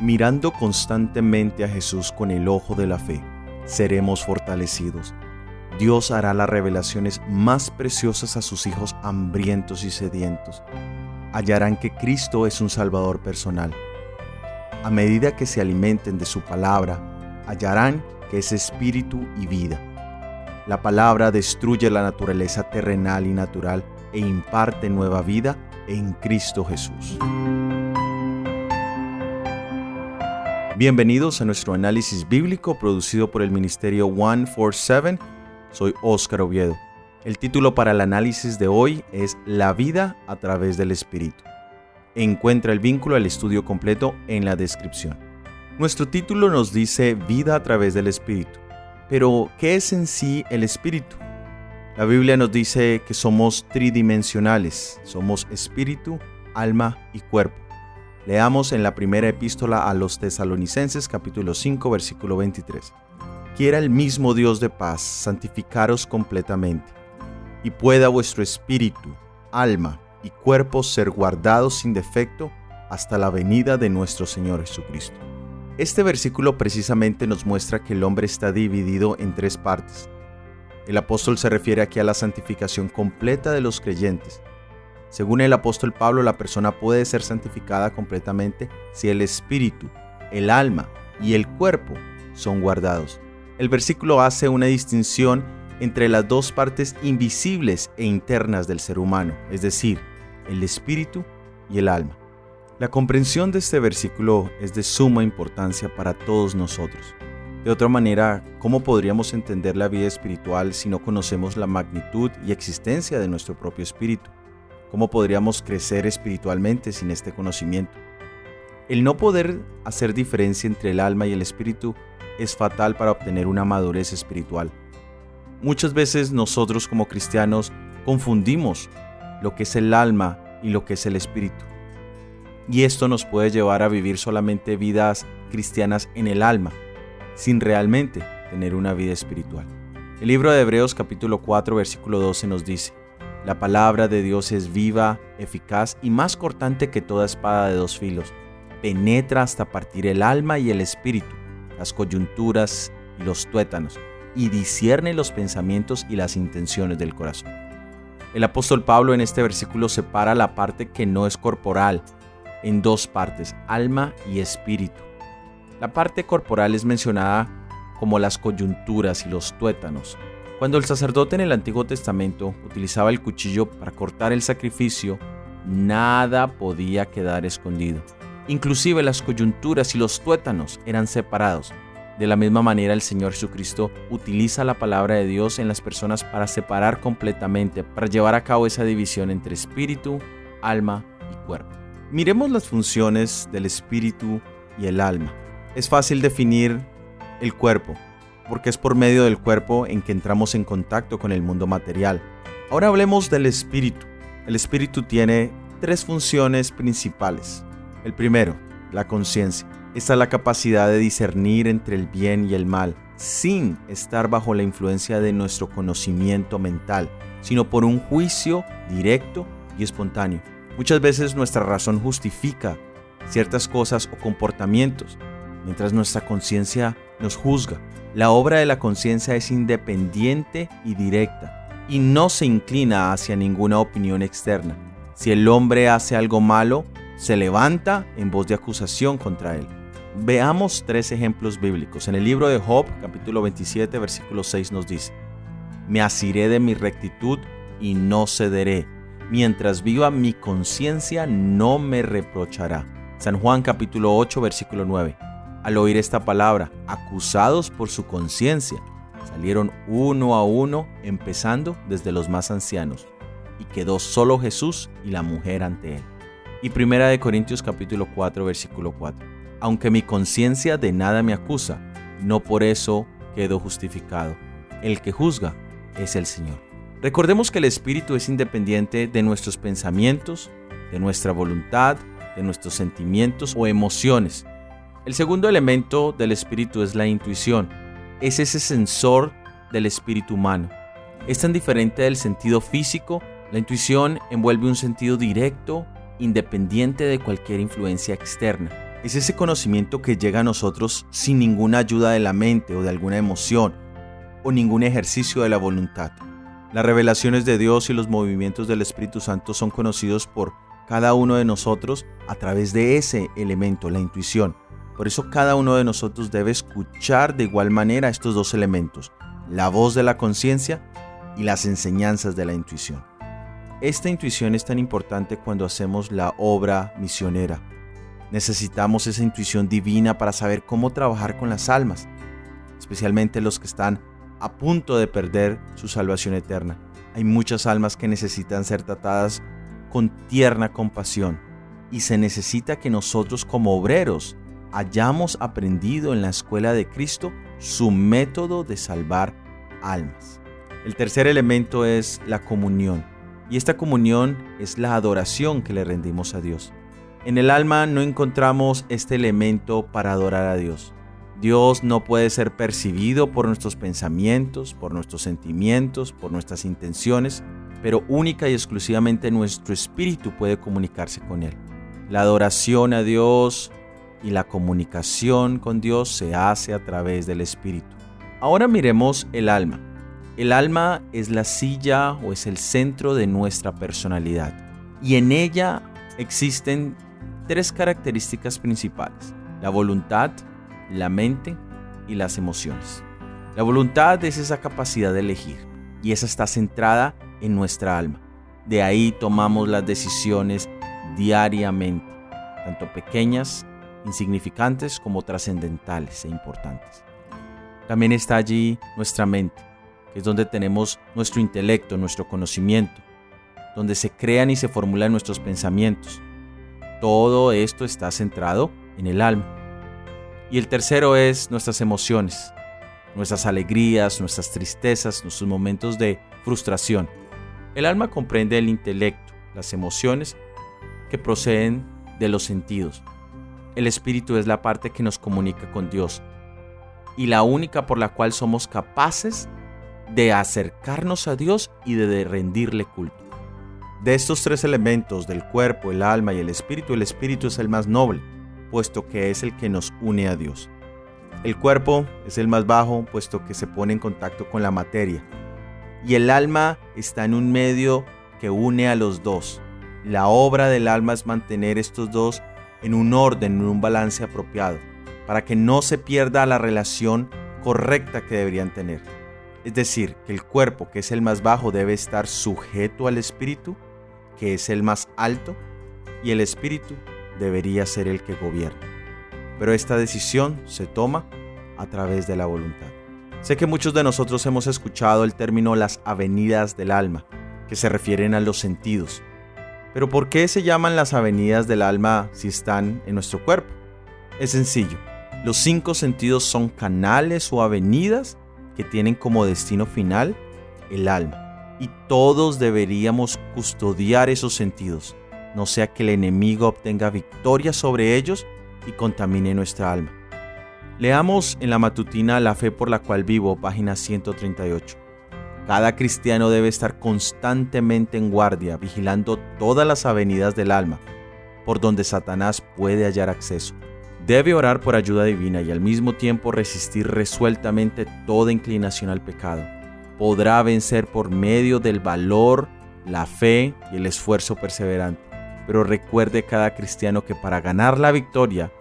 Mirando constantemente a Jesús con el ojo de la fe, seremos fortalecidos. Dios hará las revelaciones más preciosas a sus hijos hambrientos y sedientos. Hallarán que Cristo es un Salvador personal. A medida que se alimenten de su palabra, hallarán que es espíritu y vida. La palabra destruye la naturaleza terrenal y natural e imparte nueva vida en Cristo Jesús. Bienvenidos a nuestro análisis bíblico producido por el Ministerio 147. Soy Óscar Oviedo. El título para el análisis de hoy es La vida a través del Espíritu. Encuentra el vínculo al estudio completo en la descripción. Nuestro título nos dice Vida a través del Espíritu. Pero, ¿qué es en sí el Espíritu? La Biblia nos dice que somos tridimensionales, somos espíritu, alma y cuerpo. Leamos en la primera epístola a los tesalonicenses capítulo 5 versículo 23. Quiera el mismo Dios de paz santificaros completamente, y pueda vuestro espíritu, alma y cuerpo ser guardados sin defecto hasta la venida de nuestro Señor Jesucristo. Este versículo precisamente nos muestra que el hombre está dividido en tres partes. El apóstol se refiere aquí a la santificación completa de los creyentes, según el apóstol Pablo, la persona puede ser santificada completamente si el espíritu, el alma y el cuerpo son guardados. El versículo hace una distinción entre las dos partes invisibles e internas del ser humano, es decir, el espíritu y el alma. La comprensión de este versículo es de suma importancia para todos nosotros. De otra manera, ¿cómo podríamos entender la vida espiritual si no conocemos la magnitud y existencia de nuestro propio espíritu? ¿Cómo podríamos crecer espiritualmente sin este conocimiento? El no poder hacer diferencia entre el alma y el espíritu es fatal para obtener una madurez espiritual. Muchas veces nosotros como cristianos confundimos lo que es el alma y lo que es el espíritu. Y esto nos puede llevar a vivir solamente vidas cristianas en el alma, sin realmente tener una vida espiritual. El libro de Hebreos capítulo 4 versículo 12 nos dice, la palabra de Dios es viva, eficaz y más cortante que toda espada de dos filos. Penetra hasta partir el alma y el espíritu, las coyunturas y los tuétanos, y discierne los pensamientos y las intenciones del corazón. El apóstol Pablo en este versículo separa la parte que no es corporal en dos partes, alma y espíritu. La parte corporal es mencionada como las coyunturas y los tuétanos, cuando el sacerdote en el Antiguo Testamento utilizaba el cuchillo para cortar el sacrificio, nada podía quedar escondido. Inclusive las coyunturas y los tuétanos eran separados. De la misma manera el Señor Jesucristo utiliza la palabra de Dios en las personas para separar completamente, para llevar a cabo esa división entre espíritu, alma y cuerpo. Miremos las funciones del espíritu y el alma. Es fácil definir el cuerpo, porque es por medio del cuerpo en que entramos en contacto con el mundo material. Ahora hablemos del espíritu. El espíritu tiene tres funciones principales. El primero, la conciencia. Esta es la capacidad de discernir entre el bien y el mal, sin estar bajo la influencia de nuestro conocimiento mental, sino por un juicio directo y espontáneo. Muchas veces nuestra razón justifica ciertas cosas o comportamientos, mientras nuestra conciencia nos juzga. La obra de la conciencia es independiente y directa y no se inclina hacia ninguna opinión externa. Si el hombre hace algo malo, se levanta en voz de acusación contra él. Veamos tres ejemplos bíblicos. En el libro de Job, capítulo 27, versículo 6 nos dice, Me asiré de mi rectitud y no cederé. Mientras viva mi conciencia no me reprochará. San Juan capítulo 8, versículo 9. Al oír esta palabra, acusados por su conciencia, salieron uno a uno, empezando desde los más ancianos, y quedó solo Jesús y la mujer ante él. Y primera de Corintios capítulo 4 versículo 4. Aunque mi conciencia de nada me acusa, no por eso quedo justificado. El que juzga es el Señor. Recordemos que el Espíritu es independiente de nuestros pensamientos, de nuestra voluntad, de nuestros sentimientos o emociones, el segundo elemento del espíritu es la intuición. Es ese sensor del espíritu humano. Es tan diferente del sentido físico. La intuición envuelve un sentido directo, independiente de cualquier influencia externa. es ese conocimiento que llega a nosotros sin ninguna ayuda de la mente o de alguna emoción o ningún ejercicio de la voluntad. Las revelaciones de Dios y los movimientos del Espíritu Santo son conocidos por cada uno de nosotros a través de ese elemento, la intuición. Por eso cada uno de nosotros debe escuchar de igual manera estos dos elementos, la voz de la conciencia y las enseñanzas de la intuición. Esta intuición es tan importante cuando hacemos la obra misionera. Necesitamos esa intuición divina para saber cómo trabajar con las almas, especialmente los que están a punto de perder su salvación eterna. Hay muchas almas que necesitan ser tratadas con tierna compasión y se necesita que nosotros como obreros hayamos aprendido en la escuela de Cristo su método de salvar almas. El tercer elemento es la comunión y esta comunión es la adoración que le rendimos a Dios. En el alma no encontramos este elemento para adorar a Dios. Dios no puede ser percibido por nuestros pensamientos, por nuestros sentimientos, por nuestras intenciones, pero única y exclusivamente nuestro espíritu puede comunicarse con Él. La adoración a Dios y la comunicación con Dios se hace a través del espíritu. Ahora miremos el alma. El alma es la silla o es el centro de nuestra personalidad y en ella existen tres características principales. La voluntad, la mente y las emociones. La voluntad es esa capacidad de elegir y esa está centrada en nuestra alma. De ahí tomamos las decisiones diariamente, tanto pequeñas, insignificantes como trascendentales e importantes. También está allí nuestra mente, que es donde tenemos nuestro intelecto, nuestro conocimiento, donde se crean y se formulan nuestros pensamientos. Todo esto está centrado en el alma. Y el tercero es nuestras emociones, nuestras alegrías, nuestras tristezas, nuestros momentos de frustración. El alma comprende el intelecto, las emociones que proceden de los sentidos. El espíritu es la parte que nos comunica con Dios y la única por la cual somos capaces de acercarnos a Dios y de rendirle culto. De estos tres elementos del cuerpo, el alma y el espíritu, el espíritu es el más noble puesto que es el que nos une a Dios. El cuerpo es el más bajo, puesto que se pone en contacto con la materia. Y el alma está en un medio que une a los dos. La obra del alma es mantener estos dos en un orden, en un balance apropiado, para que no se pierda la relación correcta que deberían tener. Es decir, que el cuerpo, que es el más bajo, debe estar sujeto al espíritu, que es el más alto, y el espíritu debería ser el que gobierna. Pero esta decisión se toma a través de la voluntad. Sé que muchos de nosotros hemos escuchado el término las avenidas del alma, que se refieren a los sentidos. Pero ¿por qué se llaman las avenidas del alma si están en nuestro cuerpo? Es sencillo. Los cinco sentidos son canales o avenidas que tienen como destino final el alma. Y todos deberíamos custodiar esos sentidos, no sea que el enemigo obtenga victoria sobre ellos y contamine nuestra alma. Leamos en la matutina La fe por la cual vivo, página 138. Cada cristiano debe estar constantemente en guardia, vigilando todas las avenidas del alma, por donde Satanás puede hallar acceso. Debe orar por ayuda divina y al mismo tiempo resistir resueltamente toda inclinación al pecado. Podrá vencer por medio del valor, la fe y el esfuerzo perseverante. Pero recuerde cada cristiano que para ganar la victoria,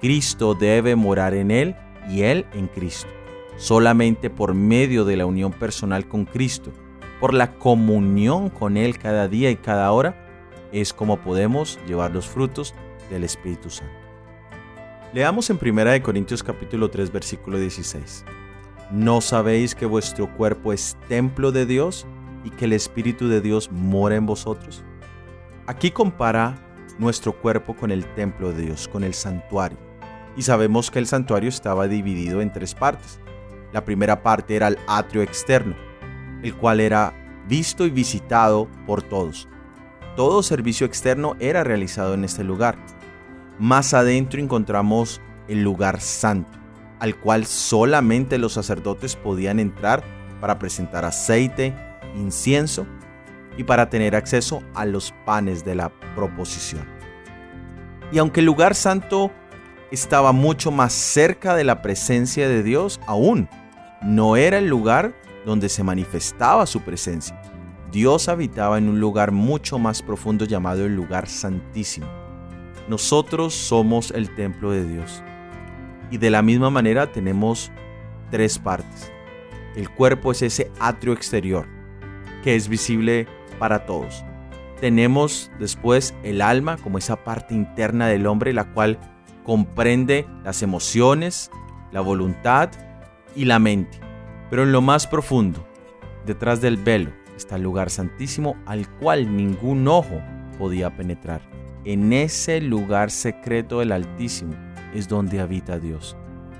Cristo debe morar en él y él en Cristo. Solamente por medio de la unión personal con Cristo, por la comunión con Él cada día y cada hora, es como podemos llevar los frutos del Espíritu Santo. Leamos en 1 Corintios capítulo 3 versículo 16. ¿No sabéis que vuestro cuerpo es templo de Dios y que el Espíritu de Dios mora en vosotros? Aquí compara nuestro cuerpo con el templo de Dios, con el santuario. Y sabemos que el santuario estaba dividido en tres partes. La primera parte era el atrio externo, el cual era visto y visitado por todos. Todo servicio externo era realizado en este lugar. Más adentro encontramos el lugar santo, al cual solamente los sacerdotes podían entrar para presentar aceite, incienso y para tener acceso a los panes de la proposición. Y aunque el lugar santo estaba mucho más cerca de la presencia de Dios aún. No era el lugar donde se manifestaba su presencia. Dios habitaba en un lugar mucho más profundo llamado el lugar santísimo. Nosotros somos el templo de Dios. Y de la misma manera tenemos tres partes. El cuerpo es ese atrio exterior que es visible para todos. Tenemos después el alma como esa parte interna del hombre la cual comprende las emociones, la voluntad y la mente. Pero en lo más profundo, detrás del velo, está el lugar santísimo al cual ningún ojo podía penetrar. En ese lugar secreto del Altísimo es donde habita Dios.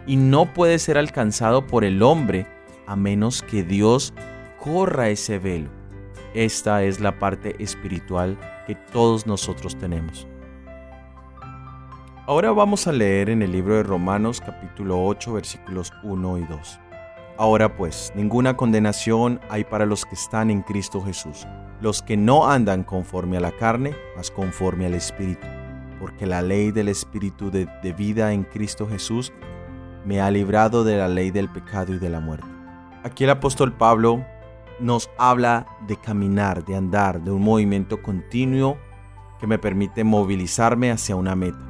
Y no puede ser alcanzado por el hombre a menos que Dios corra ese velo. Esta es la parte espiritual que todos nosotros tenemos. Ahora vamos a leer en el libro de Romanos capítulo 8 versículos 1 y 2. Ahora pues, ninguna condenación hay para los que están en Cristo Jesús, los que no andan conforme a la carne, mas conforme al Espíritu, porque la ley del Espíritu de, de, vida en Cristo Jesús me ha librado de la ley del pecado y de la muerte. Aquí el apóstol Pablo nos habla de caminar, de andar, de un movimiento continuo que me permite movilizarme hacia una meta.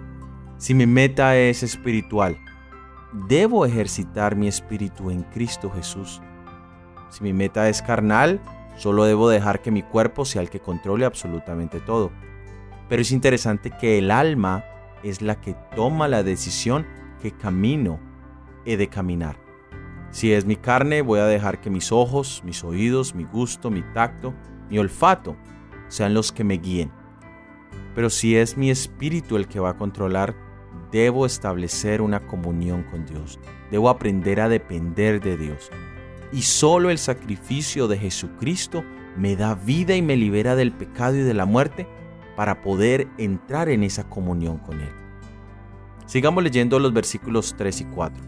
Si mi meta es espiritual, debo ejercitar mi espíritu en Cristo Jesús. Si mi meta es carnal, solo debo dejar que mi cuerpo sea el que controle absolutamente todo. Pero es interesante que el alma es la que toma la decisión que camino he de caminar. Si es mi carne, voy a dejar que mis ojos, mis oídos, mi gusto, mi tacto, mi olfato sean los que me guíen. Pero si es mi espíritu el que va a controlar, debo establecer una comunión con Dios. Debo aprender a depender de Dios. Y solo el sacrificio de Jesucristo me da vida y me libera del pecado y de la muerte para poder entrar en esa comunión con Él. Sigamos leyendo los versículos 3 y 4.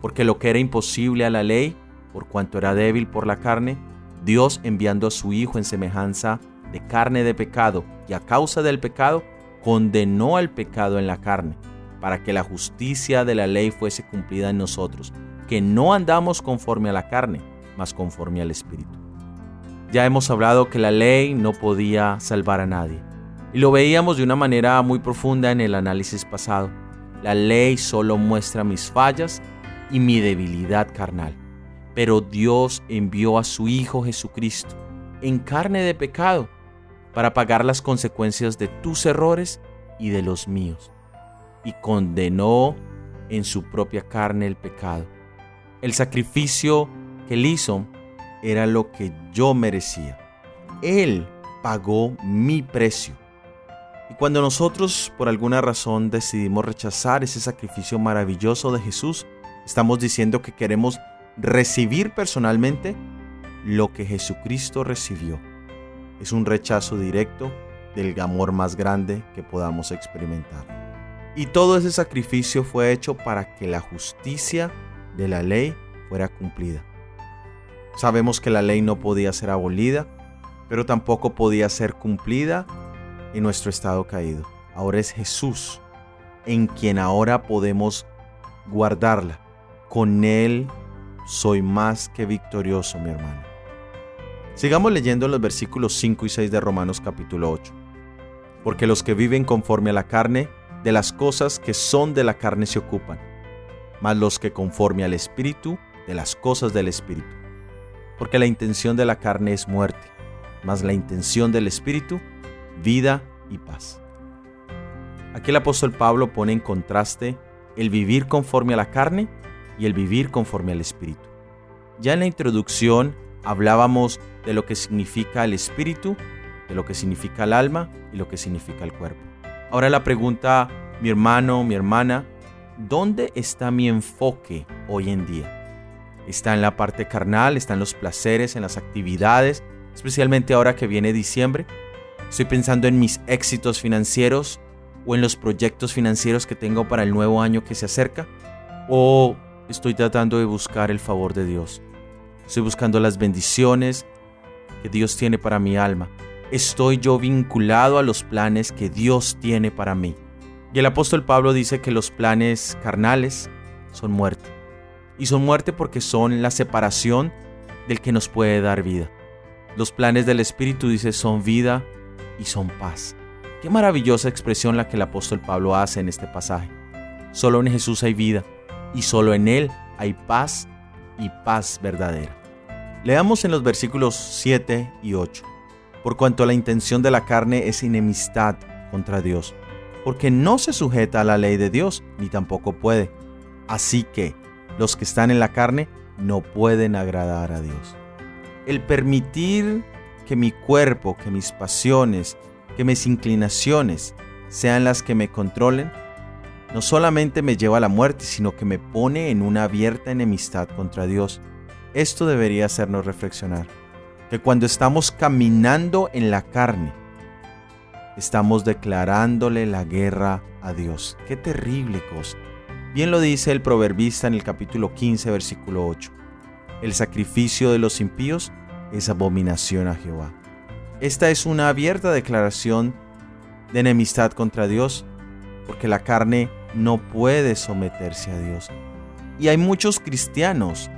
Porque lo que era imposible a la ley, por cuanto era débil por la carne, Dios enviando a su Hijo en semejanza de carne de pecado y a causa del pecado, condenó al pecado en la carne para que la justicia de la ley fuese cumplida en nosotros, que no andamos conforme a la carne, mas conforme al Espíritu. Ya hemos hablado que la ley no podía salvar a nadie, y lo veíamos de una manera muy profunda en el análisis pasado. La ley solo muestra mis fallas y mi debilidad carnal, pero Dios envió a su Hijo Jesucristo en carne de pecado para pagar las consecuencias de tus errores y de los míos y condenó en su propia carne el pecado. El sacrificio que él hizo era lo que yo merecía. Él pagó mi precio. Y cuando nosotros por alguna razón decidimos rechazar ese sacrificio maravilloso de Jesús, estamos diciendo que queremos recibir personalmente lo que Jesucristo recibió. Es un rechazo directo del amor más grande que podamos experimentar. Y todo ese sacrificio fue hecho para que la justicia de la ley fuera cumplida. Sabemos que la ley no podía ser abolida, pero tampoco podía ser cumplida en nuestro estado caído. Ahora es Jesús en quien ahora podemos guardarla. Con Él soy más que victorioso, mi hermano. Sigamos leyendo los versículos 5 y 6 de Romanos capítulo 8. Porque los que viven conforme a la carne de las cosas que son de la carne se ocupan, mas los que conforme al Espíritu, de las cosas del Espíritu. Porque la intención de la carne es muerte, mas la intención del Espíritu, vida y paz. Aquí el apóstol Pablo pone en contraste el vivir conforme a la carne y el vivir conforme al Espíritu. Ya en la introducción hablábamos de lo que significa el Espíritu, de lo que significa el alma y lo que significa el cuerpo. Ahora la pregunta, mi hermano, mi hermana, ¿dónde está mi enfoque hoy en día? ¿Está en la parte carnal? ¿Está en los placeres, en las actividades? Especialmente ahora que viene diciembre. ¿Estoy pensando en mis éxitos financieros o en los proyectos financieros que tengo para el nuevo año que se acerca? ¿O estoy tratando de buscar el favor de Dios? Estoy buscando las bendiciones que Dios tiene para mi alma estoy yo vinculado a los planes que Dios tiene para mí? Y el apóstol Pablo dice que los planes carnales son muerte. Y son muerte porque son la separación del que nos puede dar vida. Los planes del Espíritu, dice, son vida y son paz. Qué maravillosa expresión la que el apóstol Pablo hace en este pasaje. Solo en Jesús hay vida y solo en Él hay paz y paz verdadera. Leamos en los versículos 7 y 8. Por cuanto la intención de la carne es enemistad contra Dios, porque no se sujeta a la ley de Dios, ni tampoco puede. Así que los que están en la carne no pueden agradar a Dios. El permitir que mi cuerpo, que mis pasiones, que mis inclinaciones sean las que me controlen, no solamente me lleva a la muerte, sino que me pone en una abierta enemistad contra Dios. Esto debería hacernos reflexionar, que cuando estamos caminando en la carne, estamos declarándole la guerra a Dios. Qué terrible cosa. Bien lo dice el proverbista en el capítulo 15, versículo 8. El sacrificio de los impíos es abominación a Jehová. Esta es una abierta declaración de enemistad contra Dios, porque la carne no puede someterse a Dios. Y hay muchos cristianos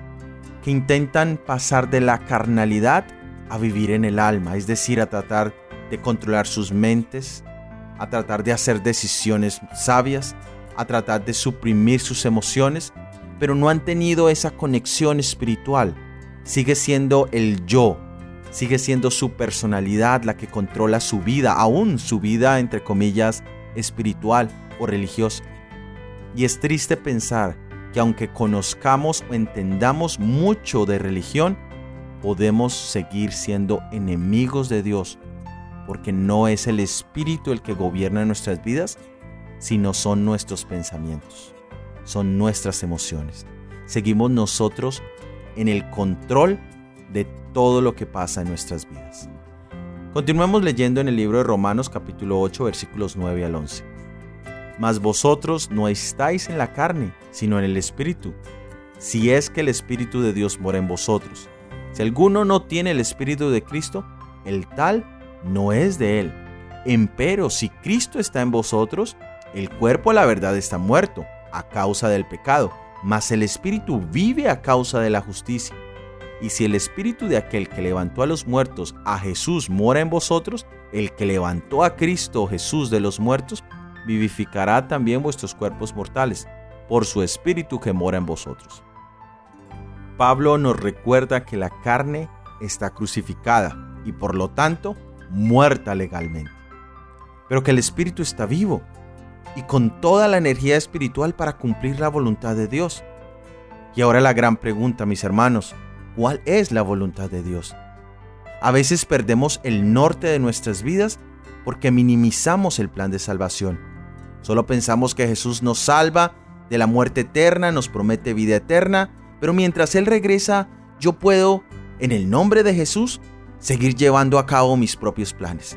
que intentan pasar de la carnalidad a vivir en el alma, es decir, a tratar de controlar sus mentes, a tratar de hacer decisiones sabias, a tratar de suprimir sus emociones, pero no han tenido esa conexión espiritual. Sigue siendo el yo, sigue siendo su personalidad la que controla su vida, aún su vida entre comillas espiritual o religiosa. Y es triste pensar que aunque conozcamos o entendamos mucho de religión, podemos seguir siendo enemigos de Dios, porque no es el Espíritu el que gobierna nuestras vidas, sino son nuestros pensamientos, son nuestras emociones. Seguimos nosotros en el control de todo lo que pasa en nuestras vidas. Continuemos leyendo en el libro de Romanos capítulo 8 versículos 9 al 11. Mas vosotros no estáis en la carne, sino en el Espíritu, si es que el Espíritu de Dios mora en vosotros. Si alguno no tiene el Espíritu de Cristo, el tal no es de él. Empero si Cristo está en vosotros, el cuerpo a la verdad está muerto a causa del pecado, mas el Espíritu vive a causa de la justicia. Y si el Espíritu de aquel que levantó a los muertos a Jesús mora en vosotros, el que levantó a Cristo Jesús de los muertos vivificará también vuestros cuerpos mortales, por su Espíritu que mora en vosotros. Pablo nos recuerda que la carne está crucificada y por lo tanto muerta legalmente, pero que el Espíritu está vivo y con toda la energía espiritual para cumplir la voluntad de Dios. Y ahora la gran pregunta, mis hermanos, ¿cuál es la voluntad de Dios? A veces perdemos el norte de nuestras vidas porque minimizamos el plan de salvación Solo pensamos que Jesús nos salva de la muerte eterna, nos promete vida eterna, pero mientras Él regresa, yo puedo, en el nombre de Jesús, seguir llevando a cabo mis propios planes.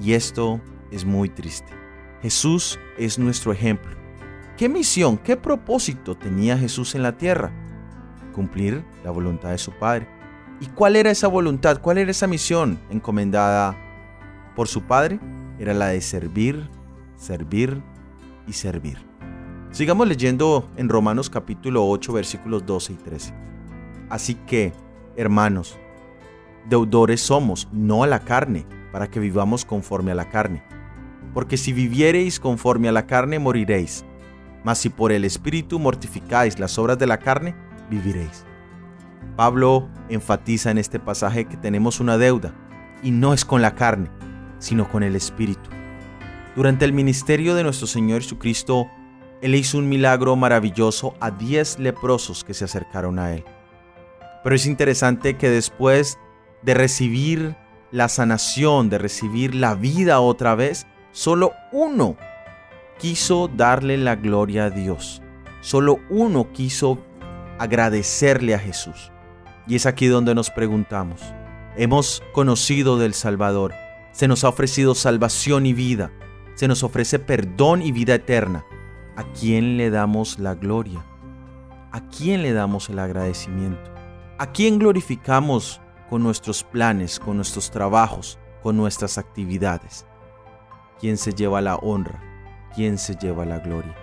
Y esto es muy triste. Jesús es nuestro ejemplo. ¿Qué misión, qué propósito tenía Jesús en la tierra? Cumplir la voluntad de su Padre. ¿Y cuál era esa voluntad? ¿Cuál era esa misión encomendada por su Padre? Era la de servir servir y servir. Sigamos leyendo en Romanos capítulo 8 versículos 12 y 13. Así que, hermanos, deudores somos, no a la carne, para que vivamos conforme a la carne. Porque si viviereis conforme a la carne, moriréis. Mas si por el Espíritu mortificáis las obras de la carne, viviréis. Pablo enfatiza en este pasaje que tenemos una deuda, y no es con la carne, sino con el Espíritu. Durante el ministerio de nuestro Señor Jesucristo, Él hizo un milagro maravilloso a diez leprosos que se acercaron a Él. Pero es interesante que después de recibir la sanación, de recibir la vida otra vez, solo uno quiso darle la gloria a Dios. Solo uno quiso agradecerle a Jesús. Y es aquí donde nos preguntamos, hemos conocido del Salvador, se nos ha ofrecido salvación y vida, se nos ofrece perdón y vida eterna. ¿A quién le damos la gloria? ¿A quién le damos el agradecimiento? ¿A quién glorificamos con nuestros planes, con nuestros trabajos, con nuestras actividades? ¿Quién se lleva la honra? ¿quién se lleva la gloria?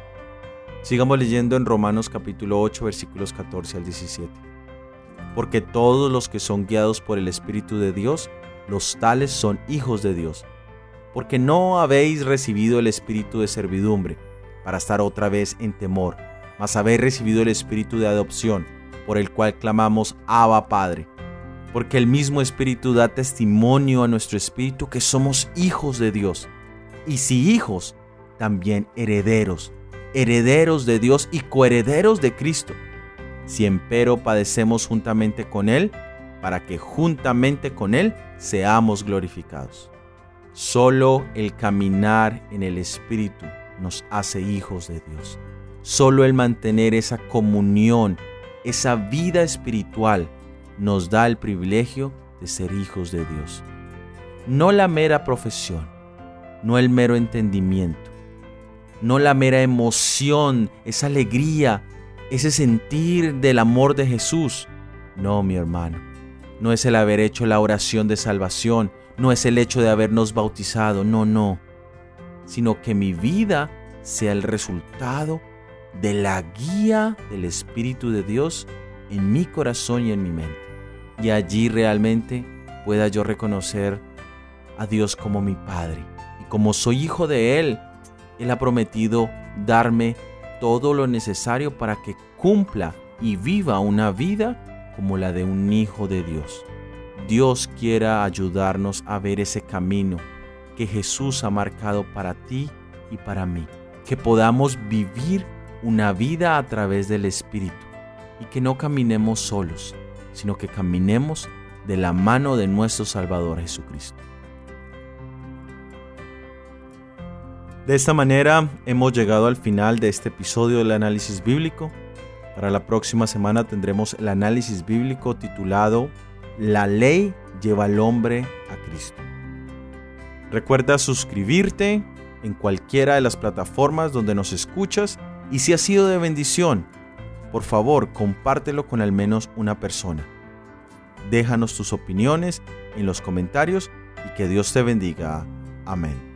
Sigamos leyendo en Romanos capítulo 8 versículos 14 al 17. Porque todos los que son guiados por el Espíritu de Dios, los tales son hijos de Dios. Porque no habéis recibido el espíritu de servidumbre para estar otra vez en temor, mas habéis recibido el espíritu de adopción, por el cual clamamos Abba Padre. Porque el mismo espíritu da testimonio a nuestro espíritu que somos hijos de Dios. Y si hijos, también herederos, herederos de Dios y coherederos de Cristo. Si empero padecemos juntamente con Él, para que juntamente con Él seamos glorificados. Solo el caminar en el Espíritu nos hace hijos de Dios. Solo el mantener esa comunión, esa vida espiritual, nos da el privilegio de ser hijos de Dios. No la mera profesión, no el mero entendimiento, no la mera emoción, esa alegría, ese sentir del amor de Jesús. No, mi hermano, no es el haber hecho la oración de salvación, no es el hecho de habernos bautizado, no, no, sino que mi vida sea el resultado de la guía del Espíritu de Dios en mi corazón y en mi mente. Y allí realmente pueda yo reconocer a Dios como mi Padre. Y como soy hijo de Él, Él ha prometido darme todo lo necesario para que cumpla y viva una vida como la de un hijo de Dios. Dios quiera ayudarnos a ver ese camino que Jesús ha marcado para ti y para mí. Que podamos vivir una vida a través del Espíritu y que no caminemos solos, sino que caminemos de la mano de nuestro Salvador Jesucristo. De esta manera hemos llegado al final de este episodio del análisis bíblico. Para la próxima semana tendremos el análisis bíblico titulado La ley lleva al hombre a Cristo. Recuerda suscribirte en cualquiera de las plataformas donde nos escuchas y si ha sido de bendición, por favor compártelo con al menos una persona. Déjanos tus opiniones en los comentarios y que Dios te bendiga. Amén.